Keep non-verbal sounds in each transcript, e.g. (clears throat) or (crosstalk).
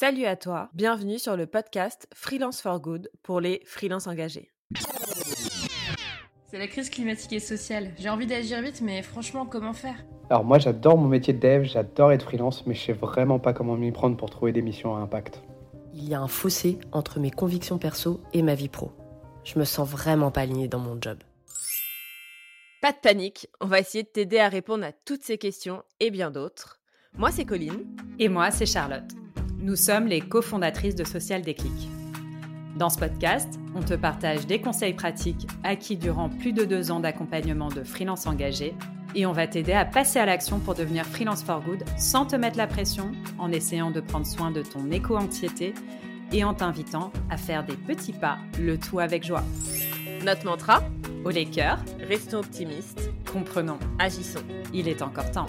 Salut à toi, bienvenue sur le podcast Freelance for Good pour les freelances engagés. C'est la crise climatique et sociale. J'ai envie d'agir vite, mais franchement, comment faire? Alors moi j'adore mon métier de dev, j'adore être freelance, mais je sais vraiment pas comment m'y prendre pour trouver des missions à impact. Il y a un fossé entre mes convictions perso et ma vie pro. Je me sens vraiment pas alignée dans mon job. Pas de panique, on va essayer de t'aider à répondre à toutes ces questions et bien d'autres. Moi c'est Colline. Et moi c'est Charlotte. Nous sommes les cofondatrices de Social Déclic. Dans ce podcast, on te partage des conseils pratiques acquis durant plus de deux ans d'accompagnement de freelance engagés et on va t'aider à passer à l'action pour devenir freelance for good sans te mettre la pression, en essayant de prendre soin de ton éco-anxiété et en t'invitant à faire des petits pas, le tout avec joie. Notre mantra Au les cœurs, Restons optimistes, comprenons, agissons. il est encore temps.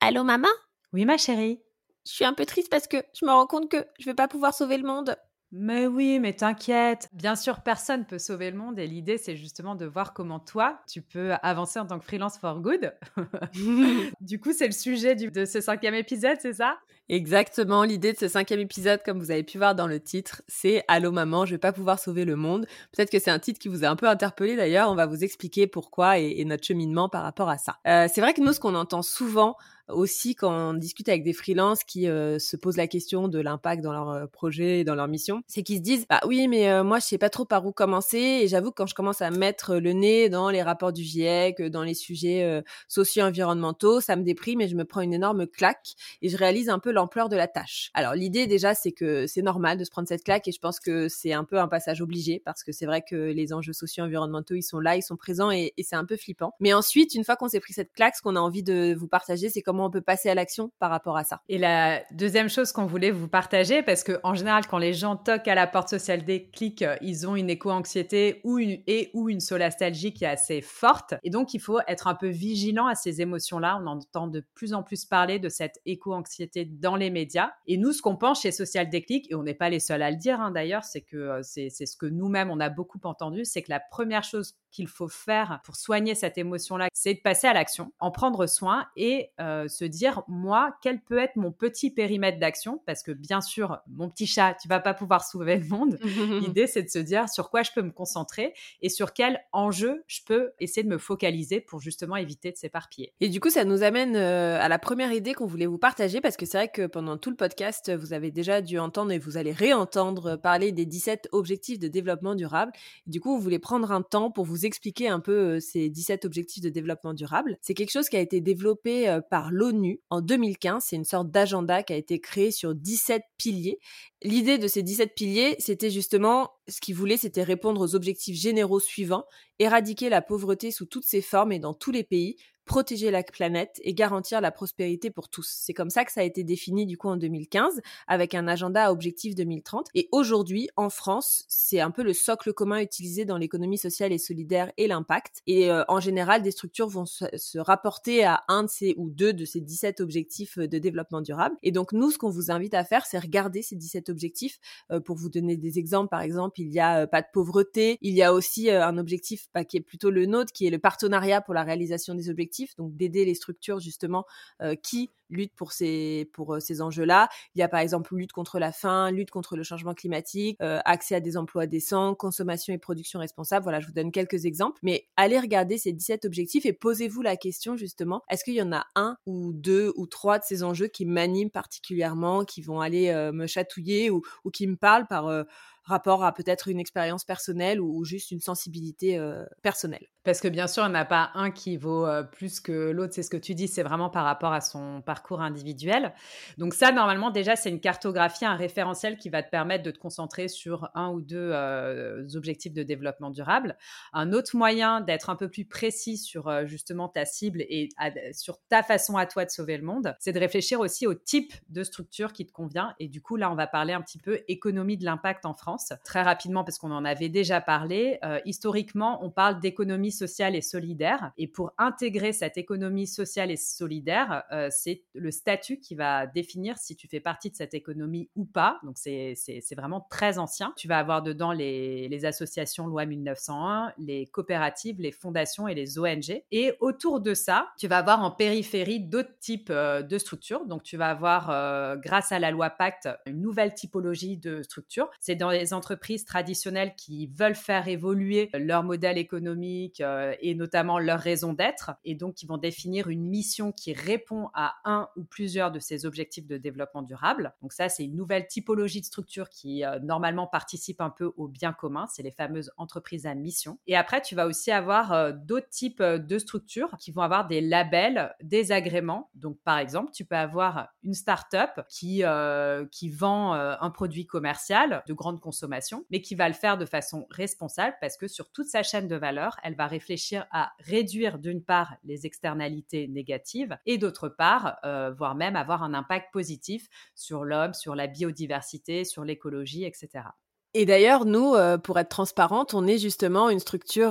Allô maman? Oui ma chérie Je suis un peu triste parce que je me rends compte que je vais pas pouvoir sauver le monde. Mais oui, mais t'inquiète. Bien sûr, personne peut sauver le monde et l'idée, c'est justement de voir comment toi, tu peux avancer en tant que freelance for good. (laughs) du coup, c'est le sujet du- de ce cinquième épisode, c'est ça? Exactement, l'idée de ce cinquième épisode, comme vous avez pu voir dans le titre, c'est Allô maman, je vais pas pouvoir sauver le monde. Peut-être que c'est un titre qui vous a un peu interpellé d'ailleurs, on va vous expliquer pourquoi et, et notre cheminement par rapport à ça. Euh, c'est vrai que nous, ce qu'on entend souvent aussi quand on discute avec des freelances qui euh, se posent la question de l'impact dans leur euh, projet et dans leur mission, c'est qu'ils se disent bah oui mais euh, moi je sais pas trop par où commencer et j'avoue que quand je commence à mettre le nez dans les rapports du GIEC, dans les sujets euh, socio-environnementaux, ça me déprime et je me prends une énorme claque et je réalise un peu l'ampleur de la tâche. Alors l'idée déjà c'est que c'est normal de se prendre cette claque et je pense que c'est un peu un passage obligé parce que c'est vrai que les enjeux socio-environnementaux ils sont là, ils sont présents et, et c'est un peu flippant. Mais ensuite une fois qu'on s'est pris cette claque, ce qu'on a envie de vous partager c'est comment on peut passer à l'action par rapport à ça. Et la deuxième chose qu'on voulait vous partager, parce que en général, quand les gens toquent à la porte sociale des euh, ils ont une éco-anxiété ou une, et ou une solastalgie qui est assez forte. Et donc, il faut être un peu vigilant à ces émotions-là. On entend de plus en plus parler de cette éco-anxiété dans les médias. Et nous, ce qu'on pense chez Social Déclic, et on n'est pas les seuls à le dire hein, d'ailleurs, c'est que euh, c'est ce que nous-mêmes, on a beaucoup entendu, c'est que la première chose qu'il faut faire pour soigner cette émotion-là, c'est de passer à l'action, en prendre soin et euh, se dire, moi, quel peut être mon petit périmètre d'action? Parce que bien sûr, mon petit chat, tu vas pas pouvoir sauver le monde. (laughs) L'idée, c'est de se dire sur quoi je peux me concentrer et sur quel enjeu je peux essayer de me focaliser pour justement éviter de s'éparpiller. Et du coup, ça nous amène euh, à la première idée qu'on voulait vous partager parce que c'est vrai que pendant tout le podcast, vous avez déjà dû entendre et vous allez réentendre parler des 17 objectifs de développement durable. Du coup, vous voulez prendre un temps pour vous expliquer un peu euh, ces 17 objectifs de développement durable. C'est quelque chose qui a été développé euh, par l'ONU en 2015. C'est une sorte d'agenda qui a été créé sur 17 piliers. L'idée de ces 17 piliers, c'était justement, ce qu'ils voulaient, c'était répondre aux objectifs généraux suivants, éradiquer la pauvreté sous toutes ses formes et dans tous les pays, protéger la planète et garantir la prospérité pour tous. C'est comme ça que ça a été défini du coup en 2015 avec un agenda à objectif 2030 et aujourd'hui en France, c'est un peu le socle commun utilisé dans l'économie sociale et solidaire et l'impact. Et euh, en général des structures vont se, se, rapporter à un de ces ou deux de ces 17 objectifs de développement durable. Et donc nous ce qu'on vous invite à faire c'est regarder ces 17 objectifs. Euh, pour vous donner des exemples par exemple, il y a euh, pas de pauvreté, il y a aussi euh, un objectif bah, qui est plutôt le nôtre qui est le partenariat pour la réalisation des objectifs donc d'aider les structures justement euh, qui luttent pour ces pour euh, ces enjeux-là. Il y a par exemple lutte contre la faim, lutte contre le changement climatique, euh, accès à des emplois décents, consommation et production responsable. Voilà, je vous donne quelques exemples. Mais allez regarder ces 17 objectifs et posez-vous la question justement, est-ce qu'il y en a un ou deux ou trois de ces enjeux qui m'animent particulièrement, qui vont aller me chatouiller ou, qui me parlent par rapport à peut-être une expérience personnelle ou, juste une sensibilité personnelle? Parce que bien sûr, il n'y en a pas un qui vaut euh, plus que l'autre, c'est ce que tu dis, c'est vraiment par rapport à son parcours individuel. Donc ça, normalement, déjà, c'est une cartographie, un référentiel qui va te permettre de te concentrer sur un ou deux euh, objectifs de développement durable. Un autre moyen d'être un peu plus précis sur euh, justement ta cible et sur ta façon à toi de sauver le monde, c'est de réfléchir aussi au type de structure qui te convient. Et du coup, là, on va parler un petit peu économie de l'impact en France. Très rapidement, parce qu'on en avait déjà parlé, historiquement, on parle d'économie sociale et solidaire. Et pour intégrer cette économie sociale et solidaire, euh, c'est le statut qui va définir si tu fais partie de cette économie ou pas. Donc c'est vraiment très ancien. Tu vas avoir dedans les, associations loi 1901, les coopératives, les fondations et les ONG. Et autour de ça, tu vas avoir en périphérie d'autres types euh, de structures. Donc tu vas avoir, euh, grâce à la loi Pacte, une nouvelle typologie de structures. C'est dans les entreprises traditionnelles qui veulent faire évoluer leur modèle économique euh, et notamment leur raison d'être, et donc qui vont définir une mission qui répond à un ou plusieurs de ces objectifs de développement durable. Donc ça, c'est une nouvelle typologie de structure qui euh, normalement participe un peu au bien commun. C'est les fameuses entreprises à mission. Et après, tu vas aussi avoir euh, d'autres types de structures qui vont avoir des labels, des agréments. Donc par exemple, tu peux avoir une start-up qui, qui vend un produit commercial de grande consommation, mais qui va le faire de façon responsable parce que sur toute sa chaîne de valeur, elle va réfléchir à réduire d'une part les externalités négatives et d'autre part, euh, voire même avoir un impact positif sur l'homme, sur la biodiversité, sur l'écologie, etc. Et d'ailleurs, nous, euh, pour être transparente, on est justement une structure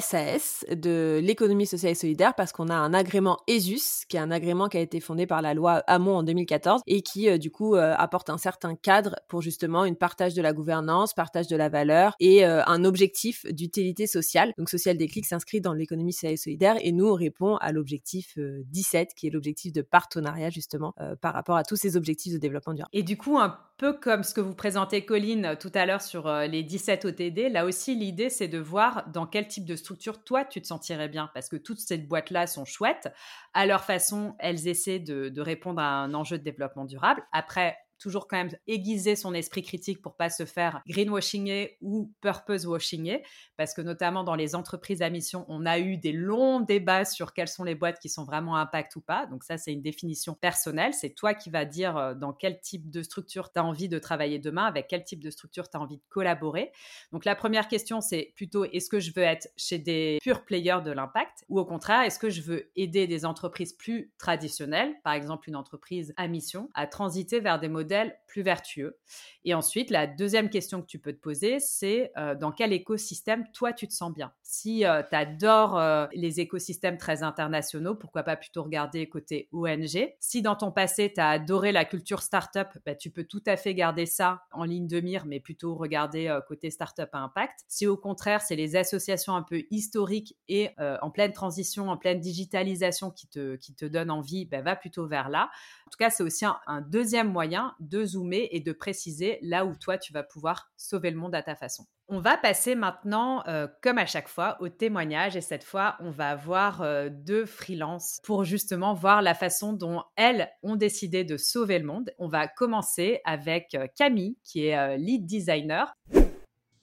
SAS euh, de l'économie sociale et solidaire parce qu'on a un agrément ESUS, qui est un agrément qui a été fondé par la loi Hamon en 2014 et qui, euh, du coup, apporte un certain cadre pour justement une partage de la gouvernance, partage de la valeur et un objectif d'utilité sociale. Donc, Social Déclic s'inscrit dans l'économie sociale et solidaire et nous, on répond à l'objectif 17, qui est l'objectif de partenariat, justement, par rapport à tous ces objectifs de développement durable. Et du coup, un peu comme ce que vous présentez, Colline, tout à l'heure sur euh, les 17 OTD, là aussi, l'idée, c'est de voir dans quel type de structure, toi, tu te sentirais bien. Parce que toutes ces boîtes-là sont chouettes. À leur façon, elles essaient de, de répondre à un enjeu de développement durable. Après, toujours quand même aiguiser son esprit critique pour pas se faire greenwashing ou purpose washing parce que notamment dans les entreprises à mission, on a eu des longs débats sur quelles sont les boîtes qui sont vraiment impact ou pas. Donc ça, c'est une définition personnelle. C'est toi qui vas dire euh, dans quel type de structure tu as envie de travailler demain, avec quel type de structure tu as envie de collaborer. Donc la première question, c'est plutôt est-ce que je veux être chez des purs players de l'impact ou au contraire, est-ce que je veux aider des entreprises plus traditionnelles, par exemple une entreprise à mission, à transiter vers des modèles modèle plus vertueux. Et ensuite, la deuxième question que tu peux te poser, c'est euh, dans quel écosystème toi tu te sens bien? Si euh, tu adores euh, les écosystèmes très internationaux, pourquoi pas plutôt regarder côté ONG. Si dans ton passé tu as adoré la culture startup, bah, tu peux tout à fait garder ça en ligne de mire, mais plutôt regarder côté startup à impact. Si au contraire c'est les associations un peu historiques et en pleine transition, en pleine digitalisation qui te, qui te donnent envie, bah, va plutôt vers là. En tout cas, c'est aussi un deuxième moyen de et de préciser là où toi, tu vas pouvoir sauver le monde à ta façon. On va passer maintenant, euh, comme à chaque fois, au témoignage. Et cette fois, on va avoir euh, deux freelances pour justement voir la façon dont elles ont décidé de sauver le monde. On va commencer avec euh, Camille, qui est lead designer.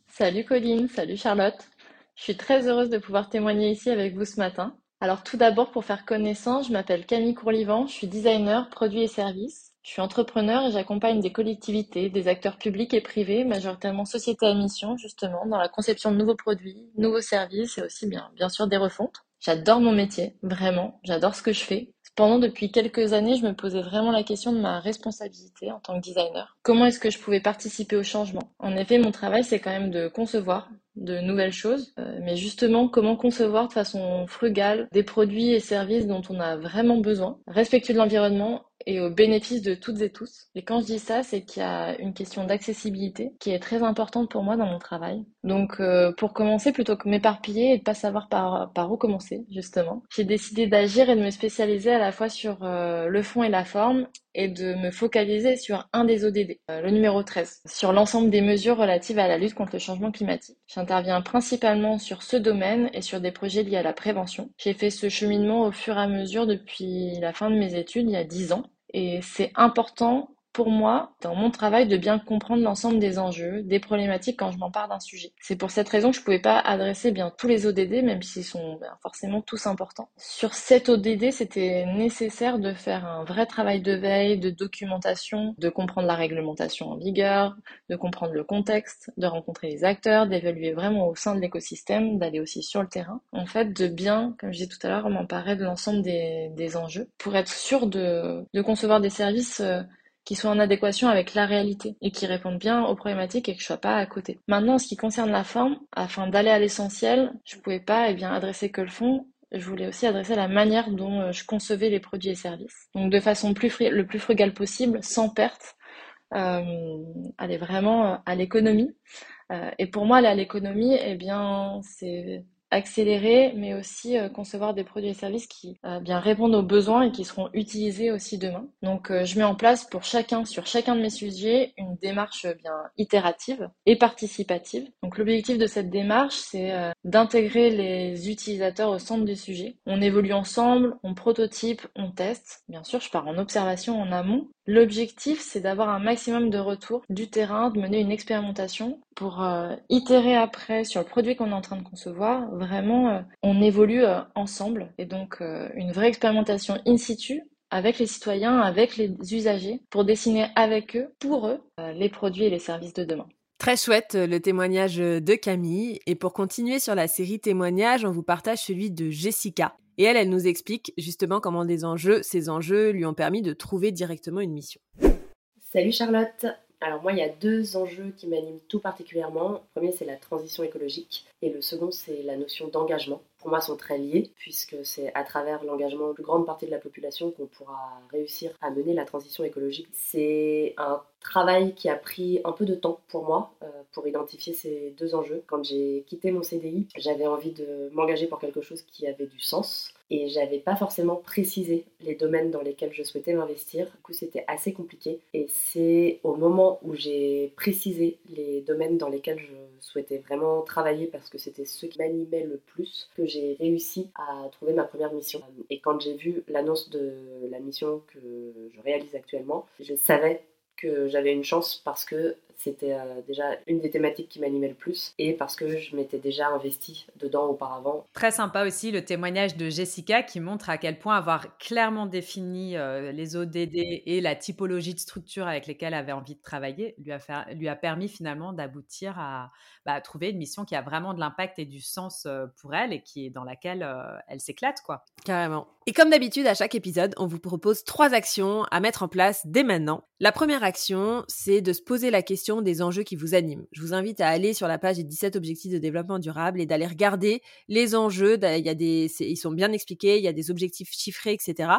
Salut Colline, salut Charlotte. Je suis très heureuse de pouvoir témoigner ici avec vous ce matin. Alors tout d'abord, pour faire connaissance, je m'appelle Camille Courlivant, je suis designer produits et services. Je suis entrepreneur et j'accompagne des collectivités, des acteurs publics et privés, majoritairement sociétés à mission, justement, dans la conception de nouveaux produits, nouveaux services et aussi bien, bien sûr des refontes. J'adore mon métier, vraiment, j'adore ce que je fais. Cependant, depuis quelques années, je me posais vraiment la question de ma responsabilité en tant que designer. Comment est-ce que je pouvais participer au changement? En effet, mon travail, c'est quand même de concevoir de nouvelles choses, euh, mais justement, comment concevoir de façon frugale des produits et services dont on a vraiment besoin, respectueux de l'environnement et au bénéfice de toutes et tous. Et quand je dis ça, c'est qu'il y a une question d'accessibilité qui est très importante pour moi dans mon travail. Donc euh, pour commencer, plutôt que m'éparpiller et de pas savoir par, où commencer, justement, j'ai décidé d'agir et de me spécialiser à la fois sur euh, le fond et la forme et de me focaliser sur un des ODD, euh, le numéro 13, sur l'ensemble des mesures relatives à la lutte contre le changement climatique. J'interviens principalement sur ce domaine et sur des projets liés à la prévention. J'ai fait ce cheminement au fur et à mesure depuis la fin de mes études, il y a 10 ans. Et c'est important pour moi, dans mon travail, de bien comprendre l'ensemble des enjeux, des problématiques quand je m'en parle d'un sujet. C'est pour cette raison que je ne pouvais pas adresser bien tous les ODD, même s'ils sont ben, forcément tous importants. Sur cet ODD, c'était nécessaire de faire un vrai travail de veille, de documentation, de comprendre la réglementation en vigueur, de comprendre le contexte, de rencontrer les acteurs, d'évaluer vraiment au sein de l'écosystème, d'aller aussi sur le terrain. En fait, de bien, comme je disais tout à l'heure, m'emparer de l'ensemble des, des, enjeux pour être sûr de, de concevoir des services euh, qui soient en adéquation avec la réalité et qui répondent bien aux problématiques et que je sois pas à côté. Maintenant, en ce qui concerne la forme, afin d'aller à l'essentiel, je pouvais pas eh bien adresser que le fond. Je voulais aussi adresser la manière dont euh, je concevais les produits et services. Donc de façon le plus frugale possible, sans perte, euh, aller vraiment à l'économie. Euh, et pour moi, aller à l'économie, eh bien, c'est accélérer, mais aussi euh, concevoir des produits et services qui euh, bien répondent aux besoins et qui seront utilisés aussi demain. Donc euh, je mets en place pour chacun, sur chacun de mes sujets, une démarche bien itérative et participative. Donc l'objectif de cette démarche, c'est d'intégrer les utilisateurs au centre du sujet. On évolue ensemble, on prototype, on teste. Bien sûr, je pars en observation en amont. L'objectif, c'est d'avoir un maximum de retours du terrain, de mener une expérimentation pour itérer après sur le produit qu'on est en train de concevoir, vraiment, euh, on évolue euh, ensemble. Et donc, euh, une vraie expérimentation in situ avec les citoyens, avec les usagers, pour dessiner avec eux, pour eux, les produits et les services de demain. Très chouette le témoignage de Camille. Et pour continuer sur la série témoignages, on vous partage celui de Jessica. Et elle, elle nous explique justement comment des enjeux, ces enjeux lui ont permis de trouver directement une mission. Salut Charlotte alors moi, il y a deux enjeux qui m'animent tout particulièrement. Le premier, c'est la transition écologique et le second, c'est la notion d'engagement. Pour moi, sont très liés puisque c'est à travers l'engagement de plus grande partie de la population qu'on pourra réussir à mener la transition écologique. C'est un travail qui a pris un peu de temps pour moi euh, pour identifier ces deux enjeux. Quand j'ai quitté mon CDI, j'avais envie de m'engager pour quelque chose qui avait du sens et j'avais pas forcément précisé les domaines dans lesquels je souhaitais m'investir. Du coup, c'était assez compliqué et c'est au moment où j'ai précisé les domaines dans lesquels je souhaitais vraiment travailler parce que c'était ce qui m'animait le plus que j'ai réussi à trouver ma première mission. Et quand j'ai vu l'annonce de la mission que je réalise actuellement, je savais que j'avais une chance parce que c'était euh, déjà une des thématiques qui m'animait le plus et parce que je m'étais déjà investie dedans auparavant. Très sympa aussi le témoignage de Jessica qui montre à quel point avoir clairement défini euh, les ODD et la typologie de structure avec lesquelles elle avait envie de travailler lui a, fait, lui a permis finalement d'aboutir à, bah, trouver une mission qui a vraiment de l'impact et du sens euh, pour elle et qui est dans laquelle elle s'éclate quoi. Carrément. Et comme d'habitude à chaque épisode, on vous propose trois actions à mettre en place dès maintenant. La première action, c'est de se poser la question des enjeux qui vous animent. Je vous invite à aller sur la page des 17 objectifs de développement durable et d'aller regarder les enjeux. Il y a des, ils sont bien expliqués, il y a des objectifs chiffrés, etc.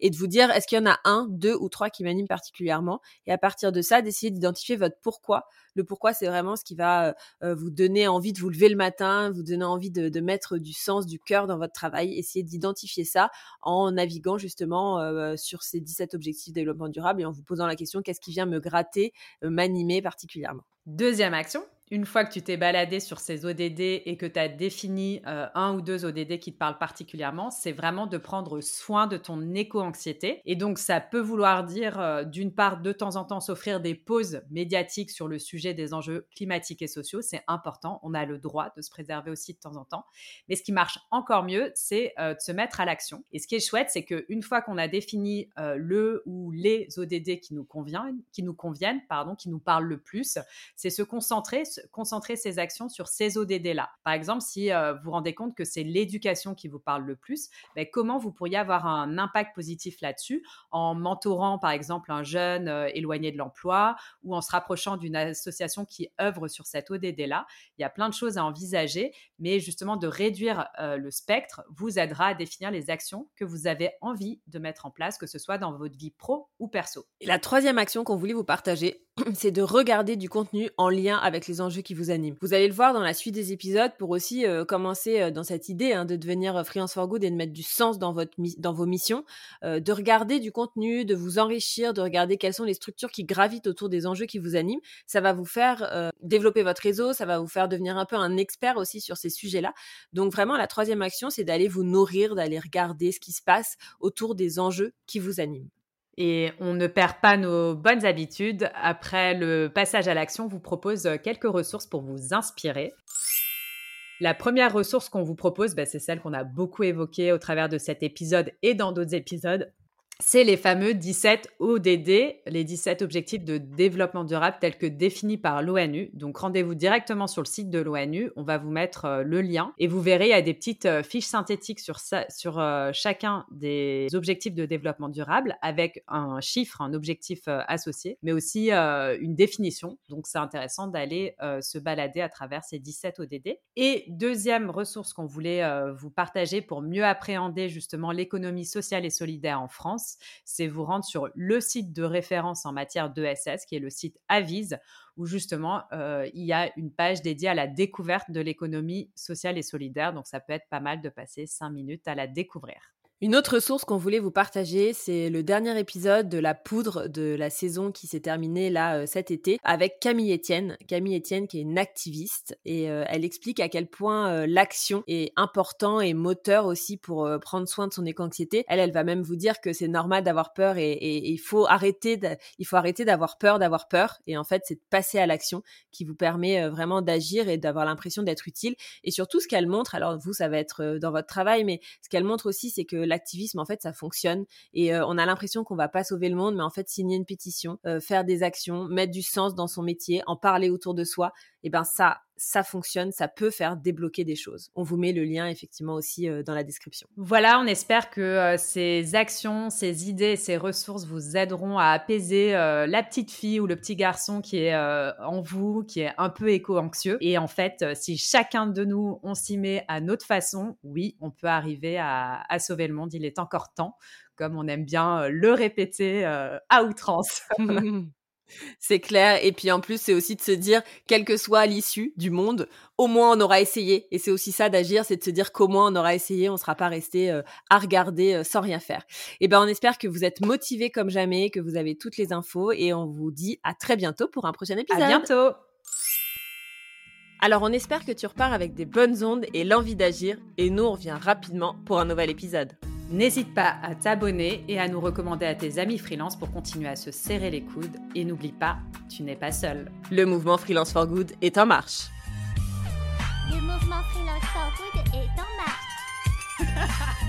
Et de vous dire, est-ce qu'il y en a un, deux ou trois qui m'animent particulièrement? Et à partir de ça, d'essayer d'identifier votre pourquoi. Le pourquoi, c'est vraiment ce qui va euh, euh, vous donner envie de vous lever le matin, vous donner envie de, mettre du sens, du cœur dans votre travail. Essayez d'identifier ça en naviguant justement euh, sur ces 17 objectifs de développement durable et en vous posant la question, qu'est-ce qui vient me gratter, m'animer particulièrement. Deuxième action, une fois que tu t'es baladé sur ces ODD et que tu as défini euh, un ou deux ODD qui te parlent particulièrement, c'est vraiment de prendre soin de ton éco-anxiété. Et donc, ça peut vouloir dire, euh, d'une part, de temps en temps, s'offrir des pauses médiatiques sur le sujet des enjeux climatiques et sociaux. C'est important. On a le droit de se préserver aussi de temps en temps. Mais ce qui marche encore mieux, c'est euh, de se mettre à l'action. Et ce qui est chouette, c'est qu'une fois qu'on a défini le ou les ODD qui nous conviennent, qui nous conviennent, pardon, qui nous parlent le plus, c'est se concentrer concentrer ses actions sur ces ODD-là. Par exemple, si euh, vous vous rendez compte que c'est l'éducation qui vous parle le plus, ben, comment vous pourriez avoir un impact positif là-dessus en mentorant, par exemple, un jeune euh, éloigné de l'emploi ou en se rapprochant d'une association qui œuvre sur cet ODD-là. Il y a plein de choses à envisager, mais justement de réduire euh, le spectre vous aidera à définir les actions que vous avez envie de mettre en place, que ce soit dans votre vie pro ou perso. Et la troisième action qu'on voulait vous partager, (clears throat) c'est de regarder du contenu en lien avec les enjeux qui vous animent. Vous allez le voir dans la suite des épisodes pour aussi euh, commencer euh, dans cette idée hein, de devenir euh, freelance for good et de mettre du sens dans, votre dans vos missions, de regarder du contenu, de vous enrichir, de regarder quelles sont les structures qui gravitent autour des enjeux qui vous animent. Ça va vous faire développer votre réseau, ça va vous faire devenir un peu un expert aussi sur ces sujets-là. Donc vraiment, la troisième action, c'est d'aller vous nourrir, d'aller regarder ce qui se passe autour des enjeux qui vous animent. Et on ne perd pas nos bonnes habitudes. Après le passage à l'action, on vous propose quelques ressources pour vous inspirer. La première ressource qu'on vous propose, bah, c'est celle qu'on a beaucoup évoquée au travers de cet épisode et dans d'autres épisodes. C'est les fameux 17 ODD, les 17 objectifs de développement durable tels que définis par l'ONU. Donc rendez-vous directement sur le site de l'ONU, on va vous mettre euh, le lien et vous verrez, il y a des petites euh, fiches synthétiques sur, sur euh, chacun des objectifs de développement durable avec un chiffre, un objectif associé, mais aussi une définition. Donc c'est intéressant d'aller se balader à travers ces 17 ODD. Et deuxième ressource qu'on voulait vous partager pour mieux appréhender justement l'économie sociale et solidaire en France, c'est vous rendre sur le site de référence en matière d'ESS, qui est le site Avise, où justement euh, il y a une page dédiée à la découverte de l'économie sociale et solidaire. Donc ça peut être pas mal de passer cinq minutes à la découvrir. Une autre source qu'on voulait vous partager, c'est le dernier épisode de la poudre de la saison qui s'est terminée là euh, cet été avec Camille Etienne. Camille Etienne qui est une activiste et euh, elle explique à quel point euh, l'action est important et moteur aussi pour prendre soin de son éco-anxiété. Elle, elle va même vous dire que c'est normal d'avoir peur et, il faut arrêter, il faut arrêter d'avoir peur d'avoir peur. Et en fait, c'est de passer à l'action qui vous permet vraiment d'agir et d'avoir l'impression d'être utile. Et surtout, ce qu'elle montre, alors vous, ça va être dans votre travail, mais ce qu'elle montre aussi, c'est que l'activisme, en fait, ça fonctionne. Et euh, on a l'impression qu'on va pas sauver le monde, mais en fait, signer une pétition, euh, faire des actions, mettre du sens dans son métier, en parler autour de soi, et ben ça, ça fonctionne, ça peut faire débloquer des choses. On vous met le lien effectivement aussi euh, dans la description. Voilà, on espère que ces actions, ces idées, ces ressources vous aideront à apaiser la petite fille ou le petit garçon qui est en vous, qui est un peu éco-anxieux. Et en fait, si chacun de nous, on s'y met à notre façon, oui, on peut arriver à, à sauver le monde il est encore temps, comme on aime bien euh, le répéter euh, à outrance. (laughs) (laughs) C'est clair. Et puis en plus, c'est aussi de se dire, quelle que soit l'issue du monde, au moins on aura essayé. Et c'est aussi ça d'agir, c'est de se dire qu'au moins on aura essayé, on ne sera pas resté euh, à regarder sans rien faire. Et ben on espère que vous êtes motivés comme jamais, que vous avez toutes les infos et on vous dit à très bientôt pour un prochain épisode. À bientôt. Alors on espère que tu repars avec des bonnes ondes et l'envie d'agir. Et nous, on revient rapidement pour un nouvel épisode. N'hésite pas à t'abonner et à nous recommander à tes amis freelance pour continuer à se serrer les coudes. Et n'oublie pas, tu n'es pas seul. Le mouvement Freelance for Good est en marche. Le mouvement Freelance for Good est en marche. (laughs)